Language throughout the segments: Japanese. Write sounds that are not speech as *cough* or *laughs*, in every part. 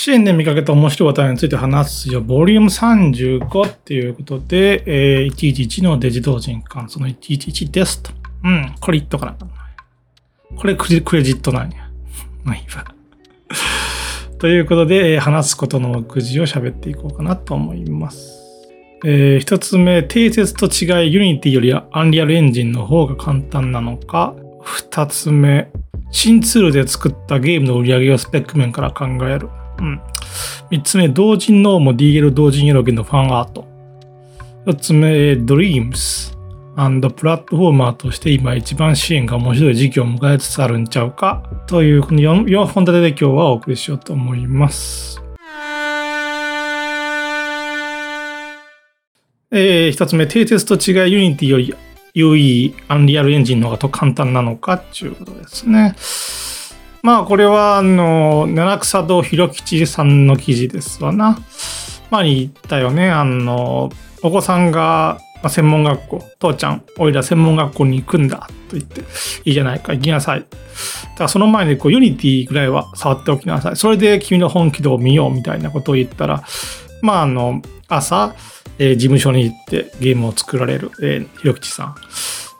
Ci-enで見かけた面白い話題について話すよ、ボリューム35っていうことで、えー、111のデジ同人館、その111ですと。うん、これ言っとかな。これクレクレジットなんや。まあいいわ。*laughs* ということで、えー話すことの目次を喋っていこうかなと思います。えー一つ目、定説と違い、 Unity より Unreal Engine の方が簡単なのか。二つ目、新ツールで作ったゲームの売り上げをスペック面から考える。うん。三つ目、同人ノーも DL 同人エロゲのファンアート。四つ目、Dreams。プラットフォーマーとして今一番 Ci-enが面白い時期を迎えつつあるんちゃうかというこの 4, 4本立てで今日はお送りしようと思います。えー、一つ目、定説と違い Unity より優位 Unreal Engine の方がと簡単なのかっていうことですね。まあこれはあの七草堂弘吉さんの記事ですわな。前に言ったよね。あのお子さんがまあ専門学校、父ちゃん、おいら専門学校に行くんだと言って、いいじゃないか、行きなさい。だからその前にこう Unity ぐらいは触っておきなさい。それで君の本気度を見ようみたいなことを言ったら、まああの、朝、えー事務所に行ってゲームを作られる、えー、ひろきちさん。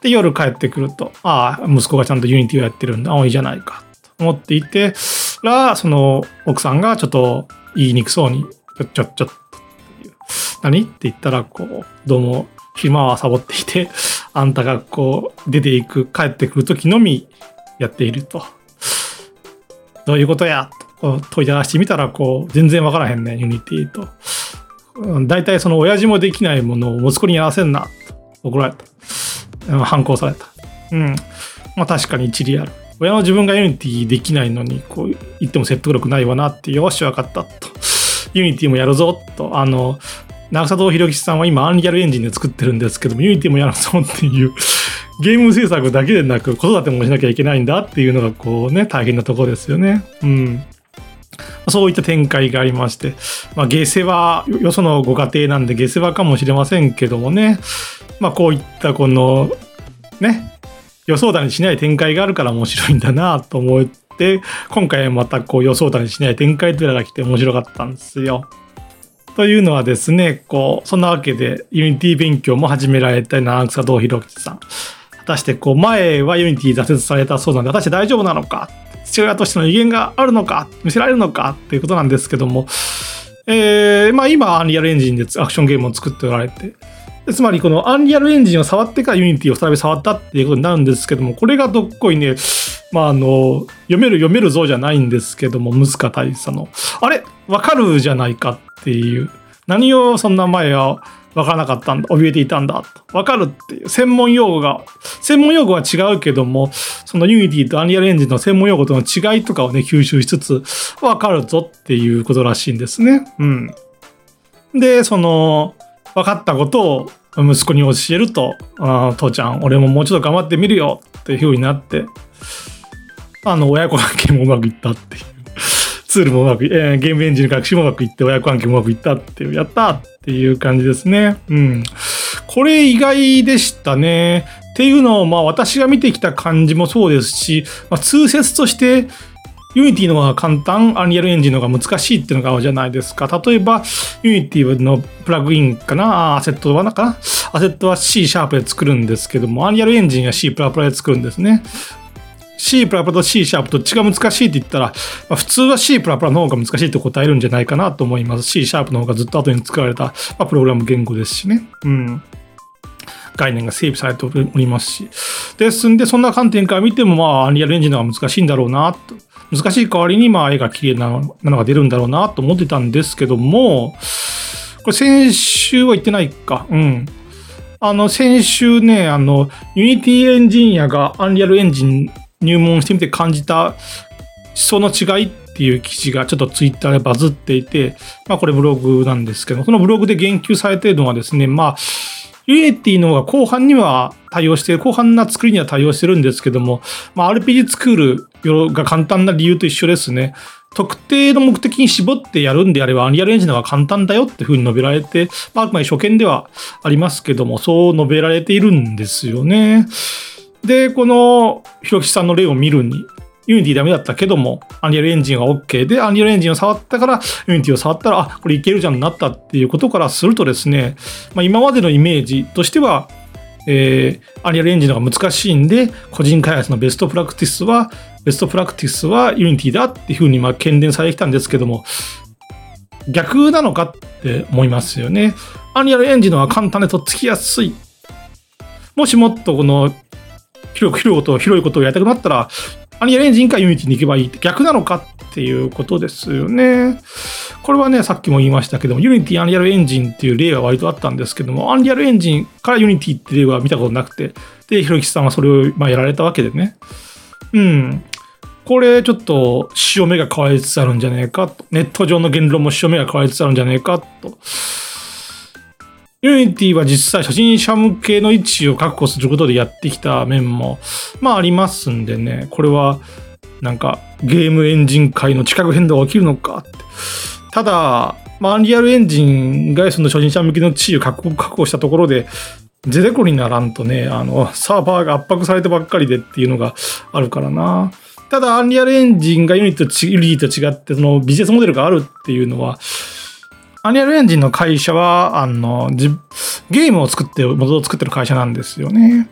で、夜帰ってくると、ああ、息子がちゃんと Unity をやってるんだ。ああ、いいじゃないか。思っていて、ら、その奥さんがちょっと言いにくそうに、ちょ、ちょ、ちょっ。何？って言ったら、こう、どうも、昼間はサボっていて、*laughs* あんたがこう、出ていく、帰ってくる時のみやっていると。どういうことや？と問いただしてみたら、こう、全然わからへんね、 Unityと。うん大体その親父もできないものを息子にやらせんな、と怒られた。反抗された。うん。まあ確かに一理ある。親の自分が Unityできないのに、こう言っても説得力ないわなって、よし、わかった、と。 Unityもやるぞ、と。あの、七草堂弘吉さんは今、 Unreal Engine で作ってるんですけども、 Unityもやるぞっていう、ゲーム制作だけでなく、子育てもしなきゃいけないんだっていうのが、こうね、大変なところですよね。うん。そういった展開がありまして、まあ、下世話、よそのご家庭なんで下世話かもしれませんけどもね、まあ、こういったこの、ね、予想だにしない展開があるから面白いんだなと思って、今回またこう予想だにしない展開というのが来て面白かったんですよ。というのはですね、こう、そんなわけで、 Unity勉強も始められた七草堂弘吉さん。果たして、こう、前は Unity挫折されたそうなんで、果たして大丈夫なのか？父親としての威厳があるのか？見せられるのか？っていうことなんですけども、えー、まあ今、 Unreal Engine でアクションゲームを作っておられて、つまりこの Unreal Engine を触ってから Unity を再び触ったっていうことになるんですけども、これがどっこいね、まああの、読める読めるぞじゃないんですけども、ムスカ大佐の、あれ？わかるじゃないかっていう、何をそんな前はわからなかったんだ、怯えていたんだ。わかるっていう、専門用語が、専門用語は違うけども、その Unity と Unreal Engine の専門用語との違いとかをね、吸収しつつ、わかるぞっていうことらしいんですね。うん。で、その、分かったことを息子に教えると、あ父ちゃん、俺ももうちょっと頑張ってみるよっていう風になって、あの、親子関係もうまくいったっていう。*laughs* ツールもうまく、えーゲームエンジンの学習もうまくいって、親子関係もうまくいったっていう、やったっていう感じですね。うん。これ意外でしたね。っていうのを、まあ私が見てきた感じもそうですし、まあ、通説として、 Unity の方が簡単、 Unreal Engine の方が難しいっていうのがあるじゃないですか。例えば、 Unity のプラグインかな？アセットはなんかな？アセットは C シャープで作るんですけども、 Unreal Engine は C プラプラで作るんですね。C プラプラと C シャープどっちが難しいって言ったら、まあ普通は C プラプラの方が難しいって答えるんじゃないかなと思います。C シャープの方がずっと後に作られた、まあ、プログラム言語ですしね。うん。概念が整備されておりますし。ですんで、そんな観点から見ても、まあ、 Unreal Engine の方が難しいんだろうなと。難しい代わりに、まあ、絵が綺麗なのが出るんだろうなと思ってたんですけども、これ先週は言ってないか。うん。あの、先週ね、あの、 Unity エンジニアが Unreal Engine 入門してみて感じた思想の違いっていう記事がちょっとツイッターでバズっていて、まあこれブログなんですけど、そのブログで言及されているのはですね、まあ、 Unity の方が広範には対応してる、広範な作りには対応してるんですけども、まあ RPG 作るが簡単な理由と一緒ですね。特定の目的に絞ってやるんであれば、 Unreal Engine の方が簡単だよっていうふうに述べられて、まあ、あくまで初見ではありますけども、そう述べられているんですよね。で、この、ひろきさんの例を見るに、Unity ダメだったけども、アンリアルエンジンは OK で、アンリアルエンジンを触ったから、Unity を触ったら、あ、これいけるじゃんなったっていうことからするとですね、まあ、今までのイメージとしては、えー、アンリアルエンジンの方が難しいんで、個人開発のベストプラクティスは、ベストプラクティスは Unity だっていうふうにまあ懸念されてきたんですけども、逆なのかって思いますよね。アンリアルエンジンの方が簡単でとっつきやすい。もしもっとこの広く広いことを広いことをやりたくなったら、 Unreal Engine か Unity に行けばいいって逆なのかっていうことですよね。これはね、さっきも言いましたけども、 Unity Unreal Engine っていう例が割とあったんですけども、 Unreal Engine から Unity って例は見たことなくて、で、ひろきさんはそれをまあやられたわけでね。うん。これちょっと潮目が変わりつつあるんじゃねえかと。ネット上の言論も潮目が変わりつつあるんじゃねえかと。Unity は実際初心者向けの位置を確保することでやってきた面も、まあありますんでね、これはなんかゲームエンジン界の地殻変動が起きるのかって。ただ、まあ、 Unreal Engine がその初心者向けの地位を確保したところで、銭こにならんとね、あの、サーバーが圧迫されてばっかりでっていうのがあるからな。ただ、 Unreal Engine が Unity と違って、そのビジネスモデルがあるっていうのは、アニアルエンジンの会社は、あの、ゲームを作って、モードを作ってる会社なんですよね。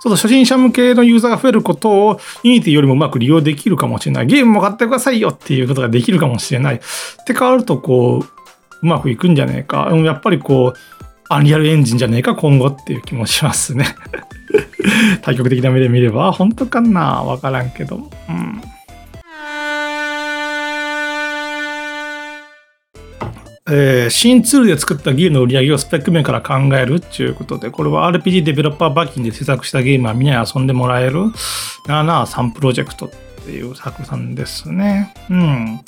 そう初心者向けのユーザーが増えることを Unity よりもうまく利用できるかもしれない。ゲームも買ってくださいよっていうことができるかもしれない。って変わると、こう、うまくいくんじゃねえか。やっぱりこう、アンリアルエンジンじゃねえか、今後っていう気もしますね。*laughs* 対極的な目で見れば、本当かなわからんけど。うん。えー、新ツールで作ったゲームの売り上げをスペック面から考えるっていうことで、これは RPG デベロッパーバッキンで制作したゲームはみんなに遊んでもらえる73プロジェクトっていう作品ですね。うん。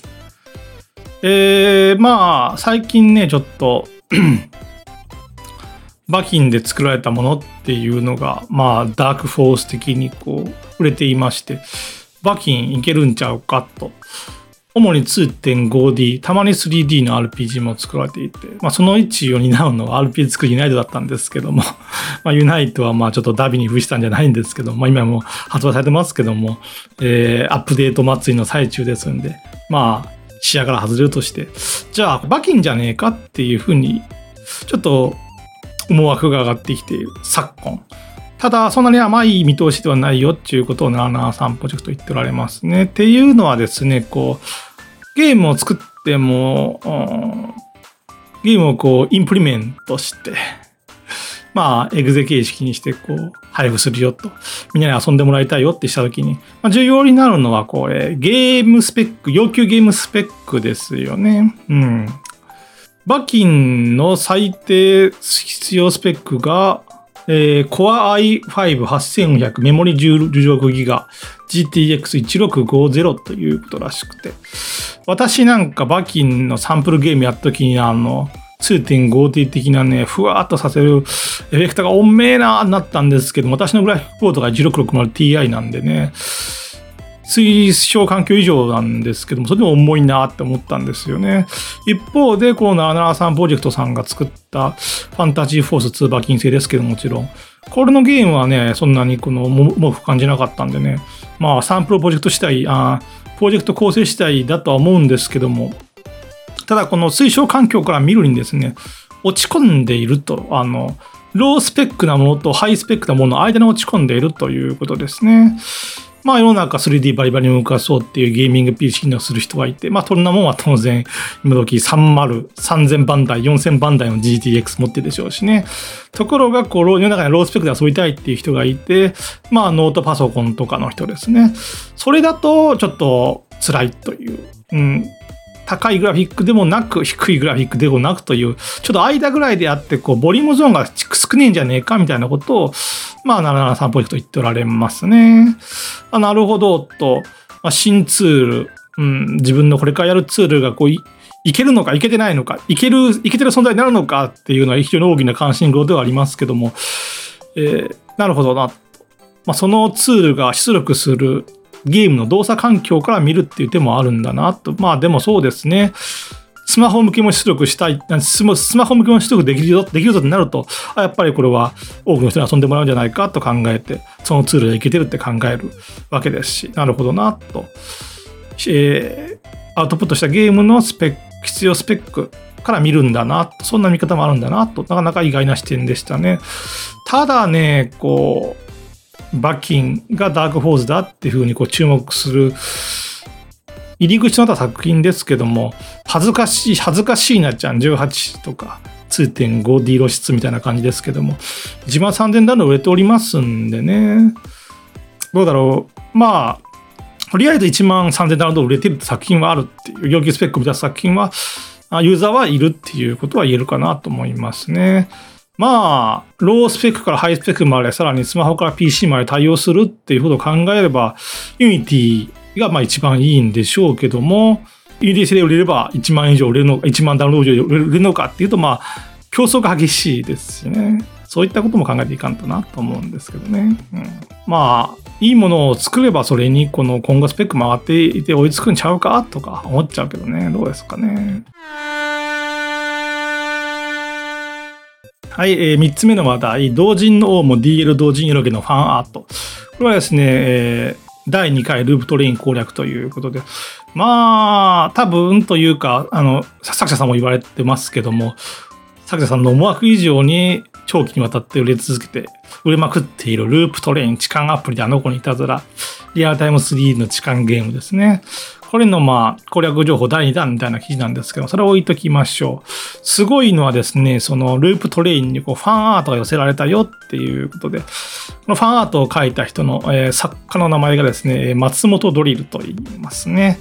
えー、まあ、最近ね、ちょっと *clears throat* バキンで作られたものっていうのが、まあ、ダークフォース的にこう、売れていまして、バキンいけるんちゃうかと。主に 2.5D、たまに 3D の RPG も作られていて、まあ、その位置を担うのは RPG 作るユナイトだったんですけども、*laughs* まあ、ユナイトはまあちょっとダビに付したんじゃないんですけど、まあ、今も発売されてますけども、えー、アップデート祭りの最中ですんで、まあ、視野から外れるとして、じゃあ、バキンじゃねえかっていうふうに、ちょっと思惑が上がってきている昨今。ただ、そんなに甘い見通しではないよっていうことを773プロジェクト言っておられますね。っていうのはですね、こう、ゲームを作っても、ゲームをこう、インプリメントして、まあ、エグゼ形式にして、こう、配布するよと。みんなに遊んでもらいたいよってしたときに、まあ、重要になるのは、これ、ゲームスペック、要求ゲームスペックですよね。うん。バキンの最低必要スペックが、えー、Core i5-8400 メモリ16 g b GTX1650 ということらしくて。私なんかバキンのサンプルゲームやった時にあの 2.5T 的なね、ふわっとさせるエフェクターがおんめえななったんですけど、私のグラフィックボードが 1660Ti なんでね、推奨環境以上なんですけども、それでも重いなって思ったんですよね。一方で、この773プロジェクトさんが作ったファンタジーフォース2馬金星ですけどもちろん。これのゲームはね、そんなにこの重く感じなかったんでね、まあサンプルプロジェクト自体、あプロジェクト構成自体だとは思うんですけども、ただこの推奨環境から見るにですね、落ち込んでいると、あの、ロースペックなものとハイスペックなものの間に落ち込んでいるということですね。まあ世の中 3D バリバリに動かそうっていうゲーミング PC のする人がいて、まあそんなもんは当然今時30、3000番台、4000番台の GTX 持ってるでしょうしね。ところがこう世の中にロースペックで遊びたいっていう人がいて、まあノートパソコンとかの人ですね。それだとちょっと辛いという。うん、高いグラフィックでもなく、*laughs* 低いグラフィックでもなくという、ちょっと間ぐらいであって、こう、ボリュームゾーンが少ねえんじゃねえかみたいなことを、まあ、773プロジェクト言っておられますね。あなるほど、と、まあ、新ツール、うん、自分のこれからやるツールがこうい、いけるのか、いけてないのか、いける、いけてる存在になるのかっていうのは非常に大きな関心事ではありますけども、えー、なるほどな。まあ、そのツールが出力するゲームの動作環境から見るっていう手もあるんだなと。まあでもそうですね。スマホ向けも出力したい、スマホ向けも出力できるよ、できるぞってなると、やっぱりこれは多くの人に遊んでもらうんじゃないかと考えて、そのツールでいけてるって考えるわけですし、なるほどな、と。えー、アウトプットしたゲームのスペック、必要スペックから見るんだな、そんな見方もあるんだな、と、なかなか意外な視点でしたね。ただね、こう、バッキンがダークフォーズだっていうふうにこう注目する入り口となった作品ですけども、恥ずかしい、恥ずかしいなちゃん18とか、2.5D 露出みたいな感じですけども、1万3000ダウンロ売れておりますんでね、どうだろう。まあ、とりあえず1万3000ダウンロ売れてる作品はあるっていう、要求スペックを満たす作品は、ユーザーはいるっていうことは言えるかなと思いますね。まあ、ロースペックからハイスペックまで、さらにスマホから PC まで対応するっていうことを考えれば、Unity がまあ一番いいんでしょうけども、UDC で売れれば1万以上売れるのか、1万ダウンロード以上売れるのかっていうと、まあ、競争が激しいですしね。そういったことも考えていかんとなと思うんですけどね。うん、まあ、いいものを作ればそれにこの今後スペック回っていて追いつくんちゃうかとか思っちゃうけどね。どうですかね。はい、えー、3つ目の話題、同人の王も DL 同人エロゲのファンアート。これはですね、えー第2回ループトレイン攻略ということで、まあ、多分というか、あの、作者さんも言われてますけども、作者さんの思惑以上に長期にわたって売れ続けて、売れまくっているループトレイン痴漢アプリであの子にいたずら、リアルタイム3の痴漢ゲームですね。これのまあ攻略情報第2弾みたいな記事なんですけど、それを置いときましょう。すごいのはですね、そのループトレインにこうファンアートが寄せられたよっていうことで、このファンアートを描いた人の、えー、作家の名前がですね、松本ドリルと言いますね。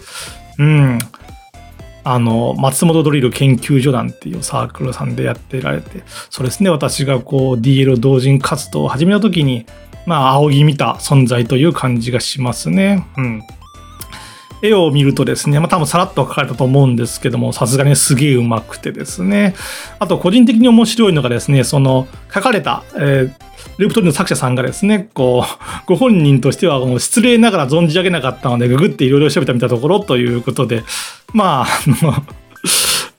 うん。あの、松本ドリル研究所団っていうサークルさんでやってられて、そうですね、私がこう DL 同人活動を始めた時に、まあ、仰ぎ見た存在という感じがしますね。うん。絵を見るとですね、まあ多分さらっと描かれたと思うんですけども、さすがにすげえ上手くてですね。あと個人的に面白いのがですね、その書かれた、えー、ループトリの作者さんがですね、こう、*laughs* ご本人としては失礼ながら存じ上げなかったので、ググっていろいろ調べてみたところということで、まあ、あの、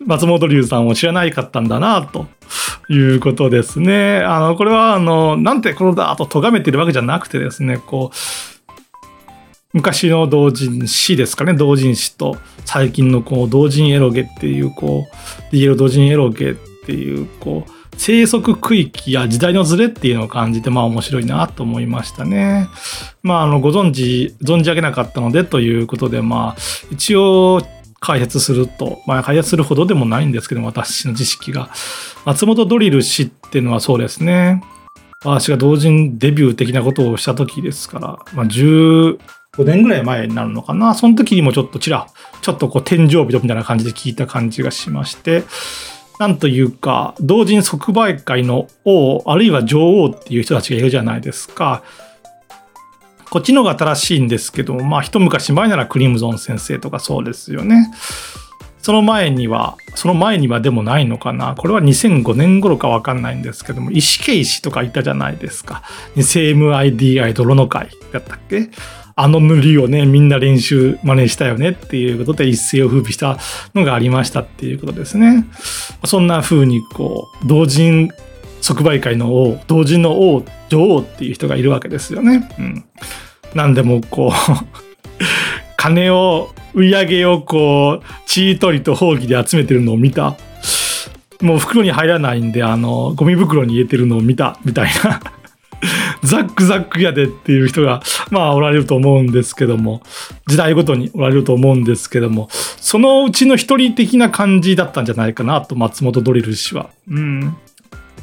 *laughs* 松本龍さんを知らないかったんだな、ということですね。あの、これは、あの、なんてこのだと咎めてるわけじゃなくてですね、こう、昔の同人誌ですかね、同人誌と最近のこう同人エロゲっていう、こう、DL 同人エロゲっていう、こう、生息区域や時代のズレっていうのを感じて、まあ面白いなと思いましたね。まあ、あの、ご存知、存じ上げなかったのでということで、まあ、一応、解説すると、まあ、解説するほどでもないんですけど私の知識が。松本ドリル氏っていうのはそうですね。私が同人デビュー的なことをした時ですから、まあ、5年ぐらい前になるのかな。その時にもちょっとちら、ちょっとこう天井人みたいな感じで聞いた感じがしまして、なんというか、同人即売会の王、あるいは女王っていう人たちがいるじゃないですか。こっちの方が新しいんですけども、まあ一昔前ならクリムゾン先生とかそうですよね。その前には、その前にはでもないのかな。これは2005年頃かわかんないんですけども、石ケ石とかいたじゃないですか。2000MIDI 泥の会だったっけ？あの塗りをね、みんな練習真似したよねっていうことで一世を風靡したのがありましたっていうことですね。そんな風にこう、同人即売会の王、同人の王、女王っていう人がいるわけですよね。うん。なんでもこう *laughs* 金を、売り上げをこう、チートリと放棄で集めてるのを見た。もう袋に入らないんで、あの、ゴミ袋に入れてるのを見た、みたいなザックザックやでっていう人が、まあおられると思うんですけども、時代ごとにおられると思うんですけども、そのうちの一人的な感じだったんじゃないかなと、松本ドリル氏は。うん。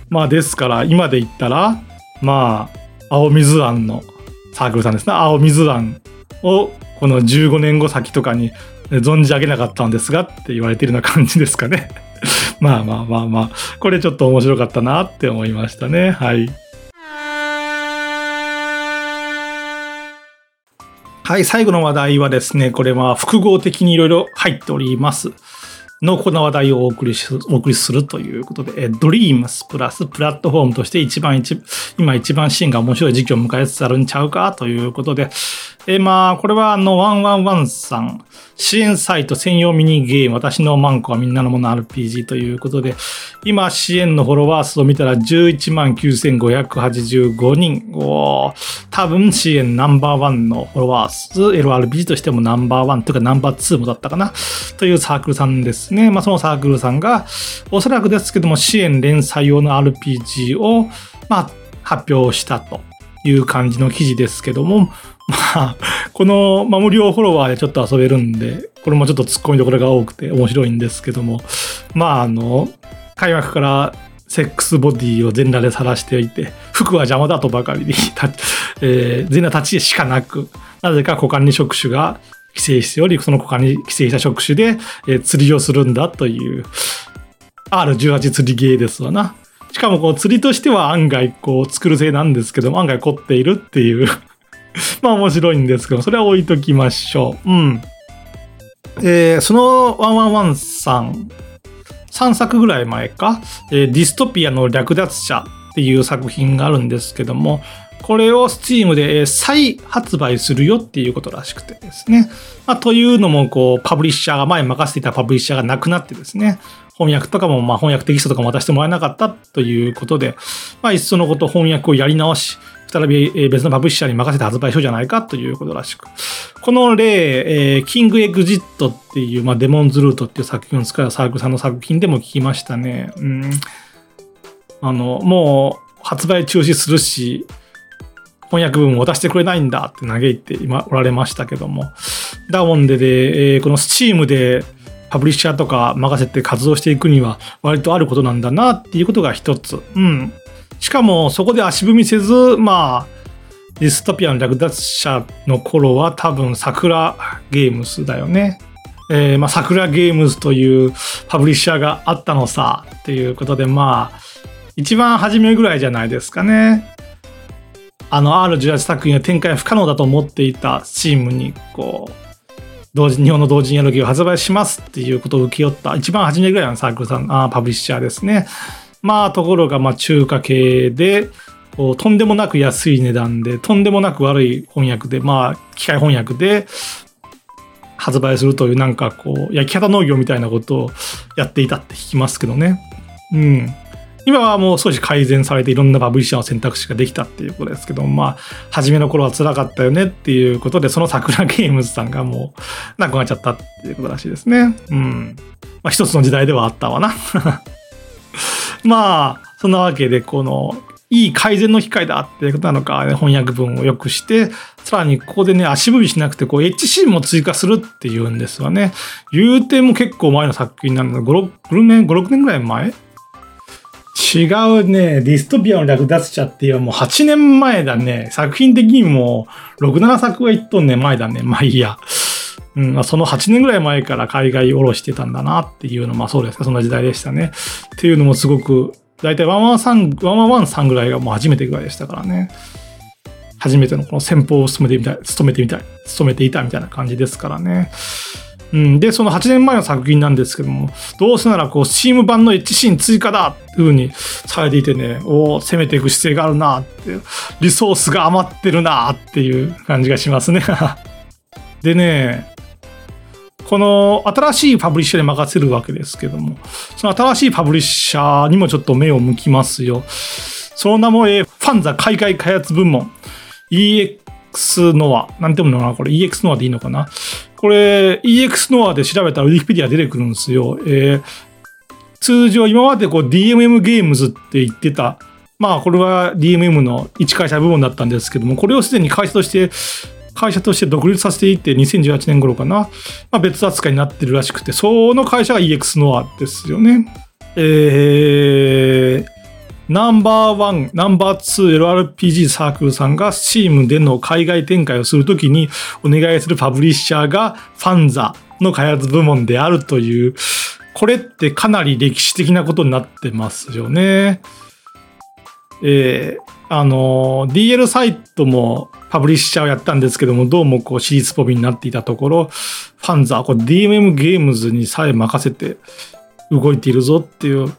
まあですから、今で言ったら、まあ、青水庵のサークルさんですね。青水庵をこの15年後先とかに存じ上げなかったんですがって言われてるような感じですかね。*laughs* まあまあまあまあ、これちょっと面白かったなって思いましたね。はい。はい、最後の話題はですね、これは複合的にいろいろ入っております。のこの話題をお送りし、お送りするということで、え、Dreams プラスプラットフォームとして一番一、今一番シーンが面白い時期を迎えつつあるんちゃうかということで、えー、まあ、これはあの、ワンワンワンさん、支援サイト専用ミニゲーム、私のマンコはみんなのもの RPG ということで、今、支援のフォロワー数を見たら11万9585人。お多分支援ナンバーワンのフォロワー数、LRPG としてもナンバーワン。というかナンバーツーもだったかな、というサークルさんですね。まあ、そのサークルさんが、おそらくですけども、支援連載用の RPG を、まあ、発表したという感じの記事ですけども、まあ、この、まあ、無料フォロワーでちょっと遊べるんで、これもちょっと突っ込みどころが多くて面白いんですけども、まあ、あの、開幕からセックスボディを全裸で晒しておいて、服は邪魔だとばかりに、*laughs* えー、全裸立ちしかなく、なぜか股間に触手が規制しており、その股間に規制した触手で、えー、釣りをするんだという、R18 釣りゲーですわな。しかもこう釣りとしては案外ツクール製なんですけども、案外凝っているっていう *laughs* まあ面白いんですけど、それは置いときましょう。うん。えー、そのワンワンワンさん、3作ぐらい前か、えー、ディストピアの略奪者っていう作品があるんですけども、これを Steam で再発売するよっていうことらしくてですね。まあ、というのも、こう、パブリッシャーが、前任せていたパブリッシャーがなくなってですね、翻訳とかも、まあ、翻訳テキストとかも渡してもらえなかったということで、まあ、いっそのこと翻訳をやり直し、再び別のパブリッシャーに任せて発売しようじゃないかということらしく。この例、えー、キングエグジットっていう、まあ、デモンズルートっていう作品を使うサークルさんの作品でも聞きましたね。うん。あの、もう発売中止するし、翻訳文を渡してくれないんだって嘆いて今おられましたけども。だもんでで、えー、このスチームでパブリッシャーとか任せて活動していくには割とあることなんだなっていうことが一つ。うん。しかもそこで足踏みせず、まあ、ディストピアの略奪者の頃は多分桜ゲームスだよね。えー、まあ、桜ゲームズというパブリッシャーがあったのさっていうことでまあ一番初めぐらいじゃないですかね。あの R18 作品は展開不可能だと思っていたチームにこう同時日本の同人やる気を発売しますっていうことを請け負った一番初めぐらいのサークルさんあパブリッシャーですね。まあところがまあ中華系でこうとんでもなく安い値段でとんでもなく悪い翻訳でまあ機械翻訳で発売するというなんかこう焼き方農業みたいなことをやっていたって聞きますけどね。うん。今はもう少し改善されていろんなパブリッシャーの選択肢ができたっていうことですけどまあ初めの頃は辛かったよねっていうことでその桜ゲームズさんがもうなくなっちゃったっていうことらしいですね。うん。まあ一つの時代ではあったわな。まあ、そんなわけで、この、いい改善の機会だってことなのか、翻訳文を良くして、さらにここでね、足踏みしなくて、こう、HC も追加するっていうんですよね。言うても結構前の作品なんだ5、6年、5、6年ぐらい前？違うね。ディストピアの略奪者っていうもう8年前だね。作品的にも6、7作は1トンね、前だね。まあいいや。うん、その8年ぐらい前から海外おろしてたんだなっていうのまあそうですか、そんな時代でしたね。っていうのもすごく、大体ワンワンさん、ワンさんぐらいがもう初めてぐらいでしたからね。初めてのこの先方を務めてみたい、務めてみたい、務めていたみたいな感じですからね。うん、で、その8年前の作品なんですけども、どうせならこう、チーム版のエッジシーン追加だっていう風にされていてね、おお、攻めていく姿勢があるなって、リソースが余ってるなっていう感じがしますね。*laughs* でね、この新しいパブリッシャーに任せるわけですけども、その新しいパブリッシャーにもちょっと目を向きますよ。その名も、ファンザ海外開発部門 EX ノア。なんて読むのかなこれ EX ノアでいいのかなこれ EX ノアで調べたらウィキペディア出てくるんですよ。えー、通常今までこう DMM ゲームズって言ってたまあこれは DMM の一会社部門だったんですけども、これをすでに会社として会社として独立させていって2018年頃かな、まあ、別扱いになってるらしくて、その会社が EX ノアですよね。えー、ナンバーワン、ナンバーツー LRPG サークルさんが Steam での海外展開をするときにお願いするパブリッシャーがファンザの開発部門であるという、これってかなり歴史的なことになってますよね。えー、あの、DL サイトもパブリッシャーをやったんですけども、どうもこう、シリーズポビになっていたところ、ファンザー、これ DMM ゲームズにさえ任せて動いているぞっていう、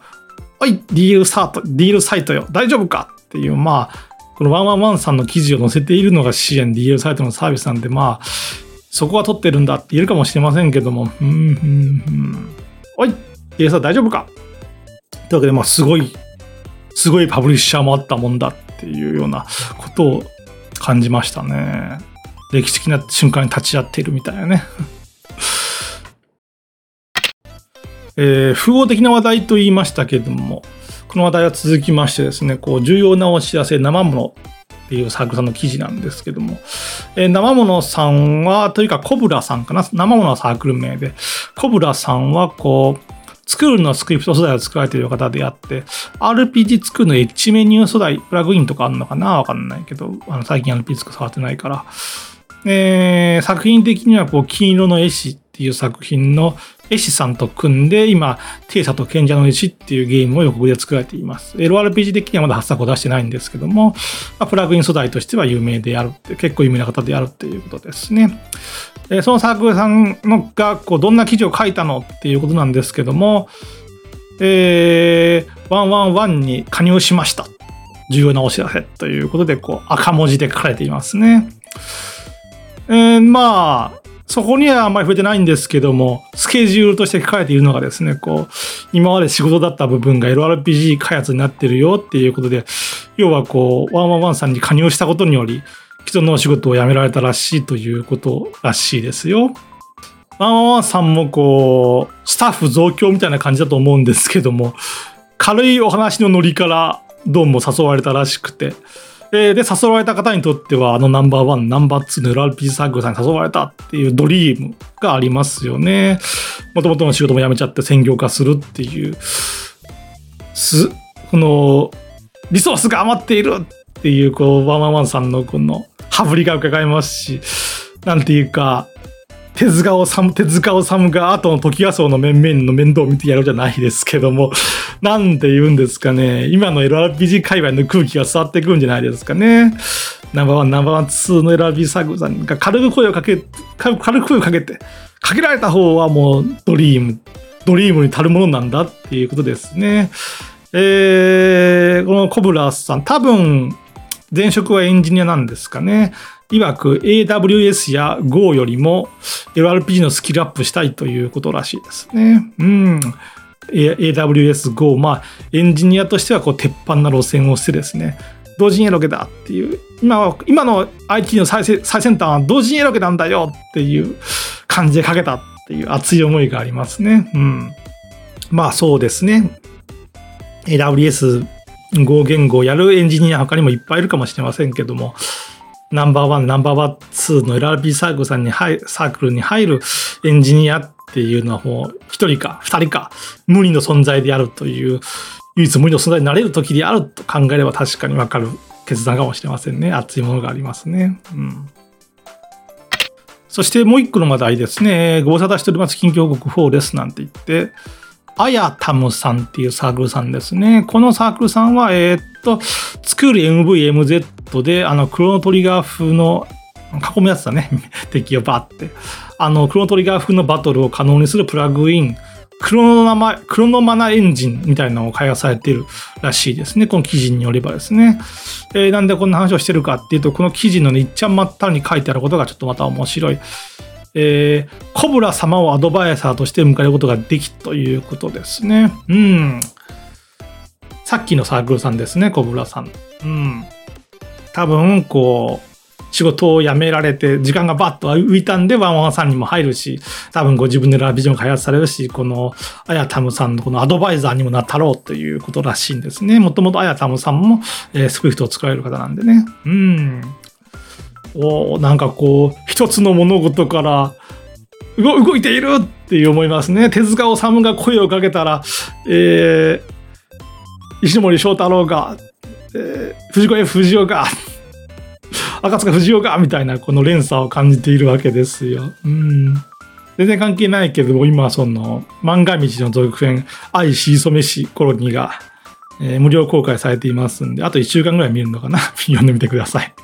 おい、DL サイト、DL サイトよ、大丈夫か？っていう、まあ、この111さんの記事を載せているのが支援 DL サイトのサービスなんで、まあ、そこは取ってるんだって言えるかもしれませんけども、うん、うん、うん。おい DL さん大丈夫か？というわけで、まあ、すごい、すごいパブリッシャーもあったもんだ。っていうようなことを感じましたね。歴史的な瞬間に立ち会っているみたいなね。*laughs* えー、符号的な話題と言いましたけれども、この話題は続きましてですね、こう、重要なお知らせ、生ものっていうサークルさんの記事なんですけども、えー、生ものさんは、というかコブラさんかな、生ものはサークル名で、コブラさんは、こう、作るのスクリプト素材を作られている方であって、RPG 作るのエッジメニュー素材、プラグインとかあるのかなわかんないけど、あの最近 RPG 作触ってないから。えー、作品的にはこう金色の絵師っていう作品の絵師さんと組んで、今、テイサと賢者の絵師っていうゲームを予告で作られています。LRPG 的にはまだ発作を出してないんですけども、まあ、プラグイン素材としては有名であるって、結構有名な方であるっていうことですね。えー、そのサークルさんのが、こう、どんな記事を書いたのっていうことなんですけども、えー、111に加入しました。重要なお知らせということで、こう、赤文字で書かれていますね。えー、まあ、そこにはあんまり触れてないんですけども、スケジュールとして書かれているのがですね、こう、今まで仕事だった部分が LRPG 開発になってるよっていうことで、要はこう、ワンワンワンさんに加入したことにより、既存のお仕事を辞められたらしいということらしいですよ。ワンワンワンさんもこう、スタッフ増強みたいな感じだと思うんですけども、軽いお話のノリからどうも誘われたらしくて、えー、で、誘われた方にとっては、あのナンバーワン、ナンバーツーのラルピーサークルさんに誘われたっていうドリームがありますよね。もともとの仕事も辞めちゃって専業化するっていう、す、この、リソースが余っているっていう、こう、ワンワンワンさんのこの、羽振りが伺えますし、なんていうか、手塚治虫、手塚治虫が後の時矢荘の面々の面倒を見てやろうじゃないですけども、*laughs* なんて言うんですかね。今の エロ RPG 界隈の空気が伝わってくるんじゃないですかね。ナンバーワン、ナンバーワン、ツーの LRPG サークさんが軽く声をかけ、軽く声をかけて、かけられた方はもうドリーム、ドリームに足るものなんだっていうことですね。えー、このコブラさん、多分、前職はエンジニアなんですかね。曰く AWS や Go よりも エロ RPG のスキルアップしたいということらしいですね。うん。AWS Go、まあ、エンジニアとしてはこう鉄板な路線をしてですね、同時にエロゲだっていう、今は、今の IT の最最先端は同時にエロゲなんだよっていう感じでかけたっていう熱い思いがありますね。うん。まあそうですね。AWS Go 言語をやるエンジニア他にもいっぱいいるかもしれませんけども、ナンバーワン、ナンバーワンツーの LRP サークルさんに入サークルに入るエンジニアっていうのはもう一人か二人か無理の存在であるという、唯一無二の存在になれる時であると考えれば確かにわかる決断かもしれませんね。熱いものがありますね。うん。そしてもう一個の話題ですね。ご無沙汰しております近況報告4ですなんて言って、あやたむさんっていうサークルさんですね。このサークルさんは、えー、っと、作る MVMZ で、あの、クロノトリガー風の、囲むやつだね。*laughs* 敵をバーって。あの、クロノトリガー風のバトルを可能にするプラグイン、クロノマクロノマナエンジンみたいなのを開発されているらしいですね。この記事によればですね。えー、なんでこんな話をしてるかっていうと、この記事のね、いっちゃんまったに書いてあることがちょっとまた面白い。えー、コブラ様をアドバイザーとして迎えることができということですね。うん。さっきのサークルさんですね、コブラさん。うん。多分、こう、仕事を辞められて、時間がバッと浮いたんで、ワンワンさんにも入るし、多分ご自分でラビジョン開発されるし、この、あやたむさんのこのアドバイザーにもなったろうということらしいんですね。もともとあやたむさんも、えー、スクリプトを作られる方なんでね。うん。おなんかこう、一つの物事から動いているっていう思いますね。手塚治虫が声をかけたら、えー、石森章太郎が、えー、藤子 F 不二雄が、赤塚不二夫がみたいなこの連鎖を感じているわけですよ。うん。全然関係ないけど今その漫画道の続編愛しいそめしコロニーが、えー、無料公開されていますんで、あと1週間ぐらい見るのかな *laughs* 読んでみてください。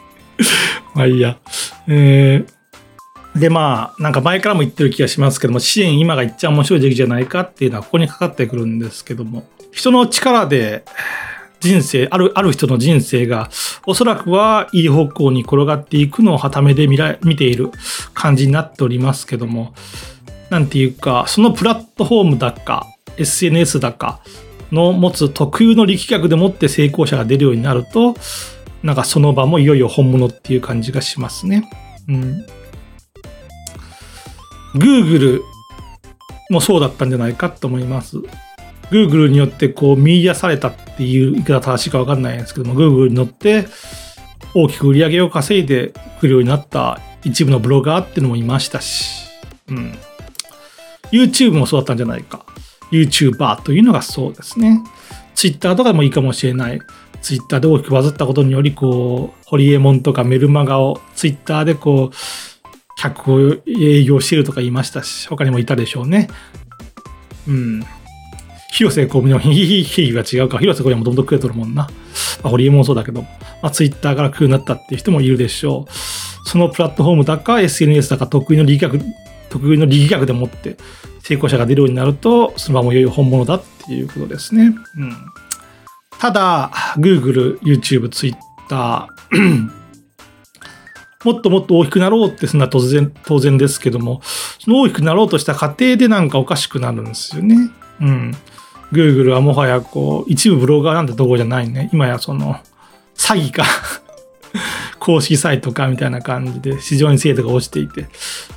まあいいや。えー、でまあ、なんか前からも言ってる気がしますけども、支援今が一番面白い時期じゃないかっていうのはここにかかってくるんですけども、人の力で人生、ある、ある人の人生が、おそらくはいい方向に転がっていくのをはためで見ら見ている感じになっておりますけども、なんていうか、そのプラットフォームだか、SNS だかの持つ特有の力学でもって成功者が出るようになると、なんかその場もいよいよ本物っていう感じがしますね。うん。Google もそうだったんじゃないかと思います。Google によってこう見出されたっていう言い方正しいかわかんないんですけども、Google に乗って大きく売り上げを稼いでくるようになった一部のブロガーっていうのもいましたし、うん。YouTube もそうだったんじゃないか。YouTuber というのがそうですね。Twitter とかでもいいかもしれない。Twitter で大きくバズったことにより、こう、ホリエモンとかメルマガを Twitter でこう、客を営業してるとか言いましたし、他にもいたでしょうね。うん。広瀬香美のヒヒヒが違うか。広瀬香美はもともと食えとるもんな。まあ、ホリエモンそうだけど、まあ、ツイッターから食うなったっていう人もいるでしょう。そのプラットフォームだか SNS だか得意の力学、得意の力学でもって成功者が出るようになると、その場もいよいよ本物だっていうことですね。うん。ただ、Google、YouTube、Twitter、*coughs* もっともっと大きくなろうってすんな当然、当然ですけども、その大きくなろうとした過程でなんかおかしくなるんですよね。うん。Google はもはやこう、一部ブロガーなんてとこじゃないね。今やその、詐欺か *laughs* 公式サイトかみたいな感じで市場に精度が落ちていて、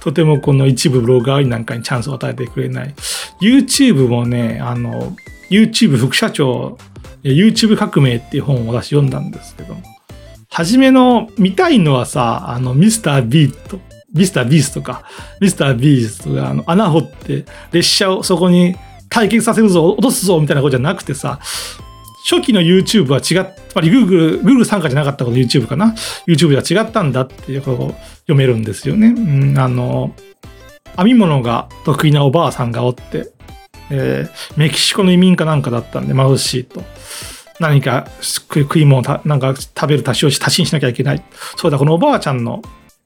とてもこの一部ブロガーなんかにチャンスを与えてくれない。YouTube もね、あの、YouTube 副社長、YouTube 革命っていう本を私読んだんですけど、初めの見たいのはさ、あの、ミスタービート、ミスタービーストか、ミスタービーストがあの穴掘って列車をそこに対決させるぞ、落とすぞみたいなことじゃなくてさ、初期の YouTube は違っ、つまり Google、Google 参加じゃなかったこと YouTube かな ?YouTube では違ったんだっていうことを読めるんですよね。うん、あの、編み物が得意なおばあさんがおって、えー、メキシコの移民かなんかだったんで貧しいと。何か食い物なんか食べる足しをし、足しにしなきゃいけない。そうだ、このおばあちゃんの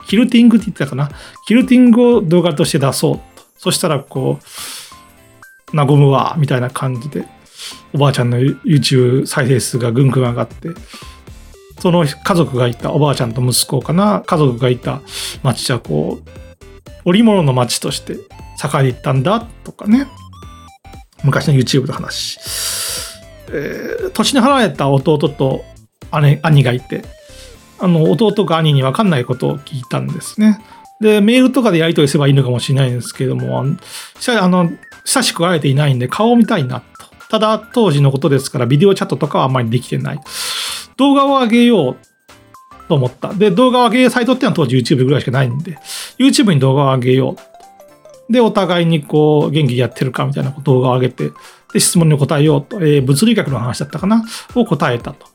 キルティングって言ってたかな。キルティングを動画として出そうと。そしたら、こう、和むわ、みたいな感じで、おばあちゃんの YouTube 再生数がぐんぐん上がって、その家族がいた、おばあちゃんと息子かな、家族がいた町はこう、織物の町として栄えていったんだとかね。昔の YouTube の話。えー、年の離れた弟と姉兄がいて、あの、弟が兄に分かんないことを聞いたんですね。で、メールとかでやり取りすればいいのかもしれないんですけども、あの、親しく会えていないんで顔を見たいなと。ただ、当時のことですから、ビデオチャットとかはあんまりできてない。動画を上げようと思った。で、動画を上げるサイトっていうのは当時 YouTube ぐらいしかないんで、YouTube に動画を上げよう。で、お互いにこう、元気やってるかみたいな動画を上げて、で、質問に答えようと、えー、物理学の話だったかな？を答えたと。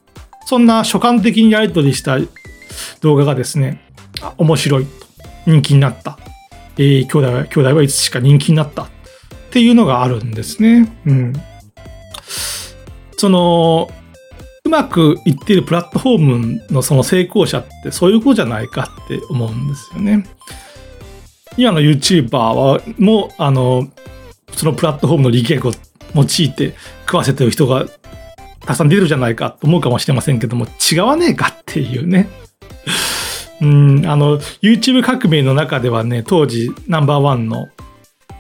そんな所感的にやり取りした動画がですね、面白いと。人気になった。えー、兄弟は、兄弟はいつしか人気になった。っていうのがあるんですね。うん。その、うまくいっているプラットフォームのその成功者ってそういうことじゃないかって思うんですよね。今の YouTuber はもう、あの、そのプラットフォームの力学を用いて食わせてる人がたくさん出るじゃないかと思うかもしれませんけども、違わねえかっていうね。*laughs* うん、あの、YouTube 革命の中ではね、当時ナンバーワンの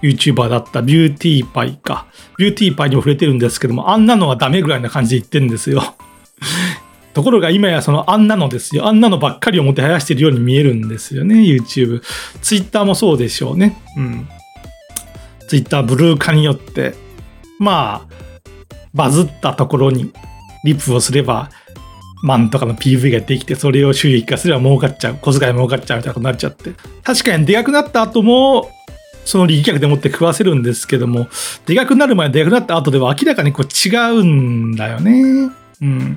YouTuber だったビューティーパイか。ビューティーパイにも触れてるんですけども、あんなのはダメぐらいな感じで言ってるんですよ。ところが今やそのあんなのですよ。あんなのばっかりをもてはやしてるように見えるんですよね、YouTube。Twitter もそうでしょうね。うん。Twitter ブルー化によって、まあ、バズったところにリップをすれば、マンとかの PV ができて、それを収益化すれば儲かっちゃう。小遣い儲かっちゃうみたいなことになっちゃって。確かにでかくなった後も、その力学でもって食わせるんですけども、でかくなる前、でかくなった後では明らかにこう違うんだよね。うん。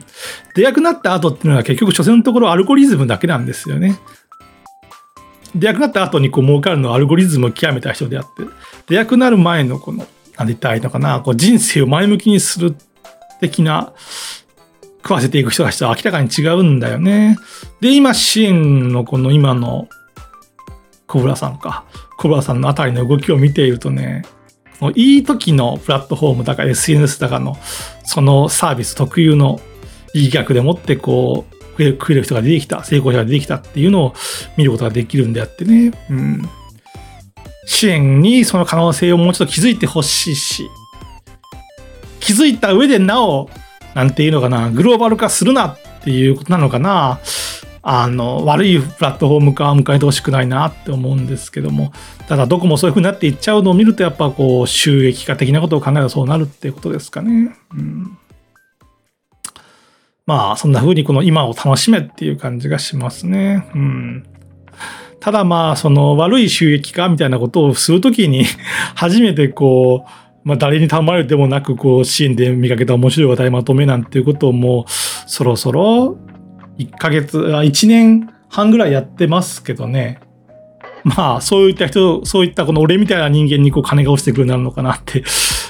でかくなった後っていうのは結局、所詮のところアルゴリズムだけなんですよね。でかくなった後にこう儲かるのはアルゴリズムを極めた人であって、でかくなる前のこの、なんて言ったらいいのかな、こう人生を前向きにする的な、食わせていく人たちとは明らかに違うんだよね。で、今、支援のこの今の小倉さんか。小倉さんのあたりの動きを見ているとね、いい時のプラットフォームだか SNS だかのそのサービス特有のいい額でもってこう、食える食える人が出てきた、成功者が出てきたっていうのを見ることができるんであってね。うん。支援にその可能性をもうちょっと気づいてほしいし、気づいた上でなお、なんていうのかな、グローバル化するなっていうことなのかな。あの、悪いプラットフォーム化は迎えてほしくないなって思うんですけども、ただどこもそういう風になっていっちゃうのを見ると、やっぱこう、収益化的なことを考えるとそうなるっていうことですかね。うん、まあ、そんな風にこの今を楽しめっていう感じがしますね。うん。ただまあ、その悪い収益化みたいなことをするときに、*laughs* 初めてこう、まあ誰に頼まれてもなく、こう、支援で見かけた面白い話題まとめなんていうことをもう、そろそろ、1ヶ月、1年半ぐらいやってますけどね。まあ、そういった人、そういったこの俺みたいな人間にこう金が落ちてくるようになるのかなって、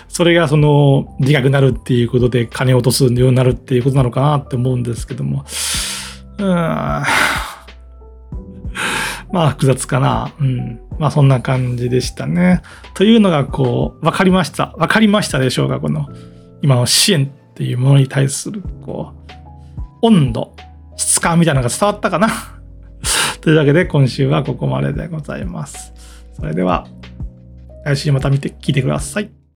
それがその、自覚になるっていうことで金を落とすようになるっていうことなのかなって思うんですけども。うん。*laughs* まあ複雑かな。うん。まあそんな感じでしたね。というのがこう、わかりました。わかりましたでしょうかこの、今の支援っていうものに対する、こう、温度、質感みたいなのが伝わったかな *laughs* というわけで今週はここまででございます。それでは、来週また見て、聞いてください。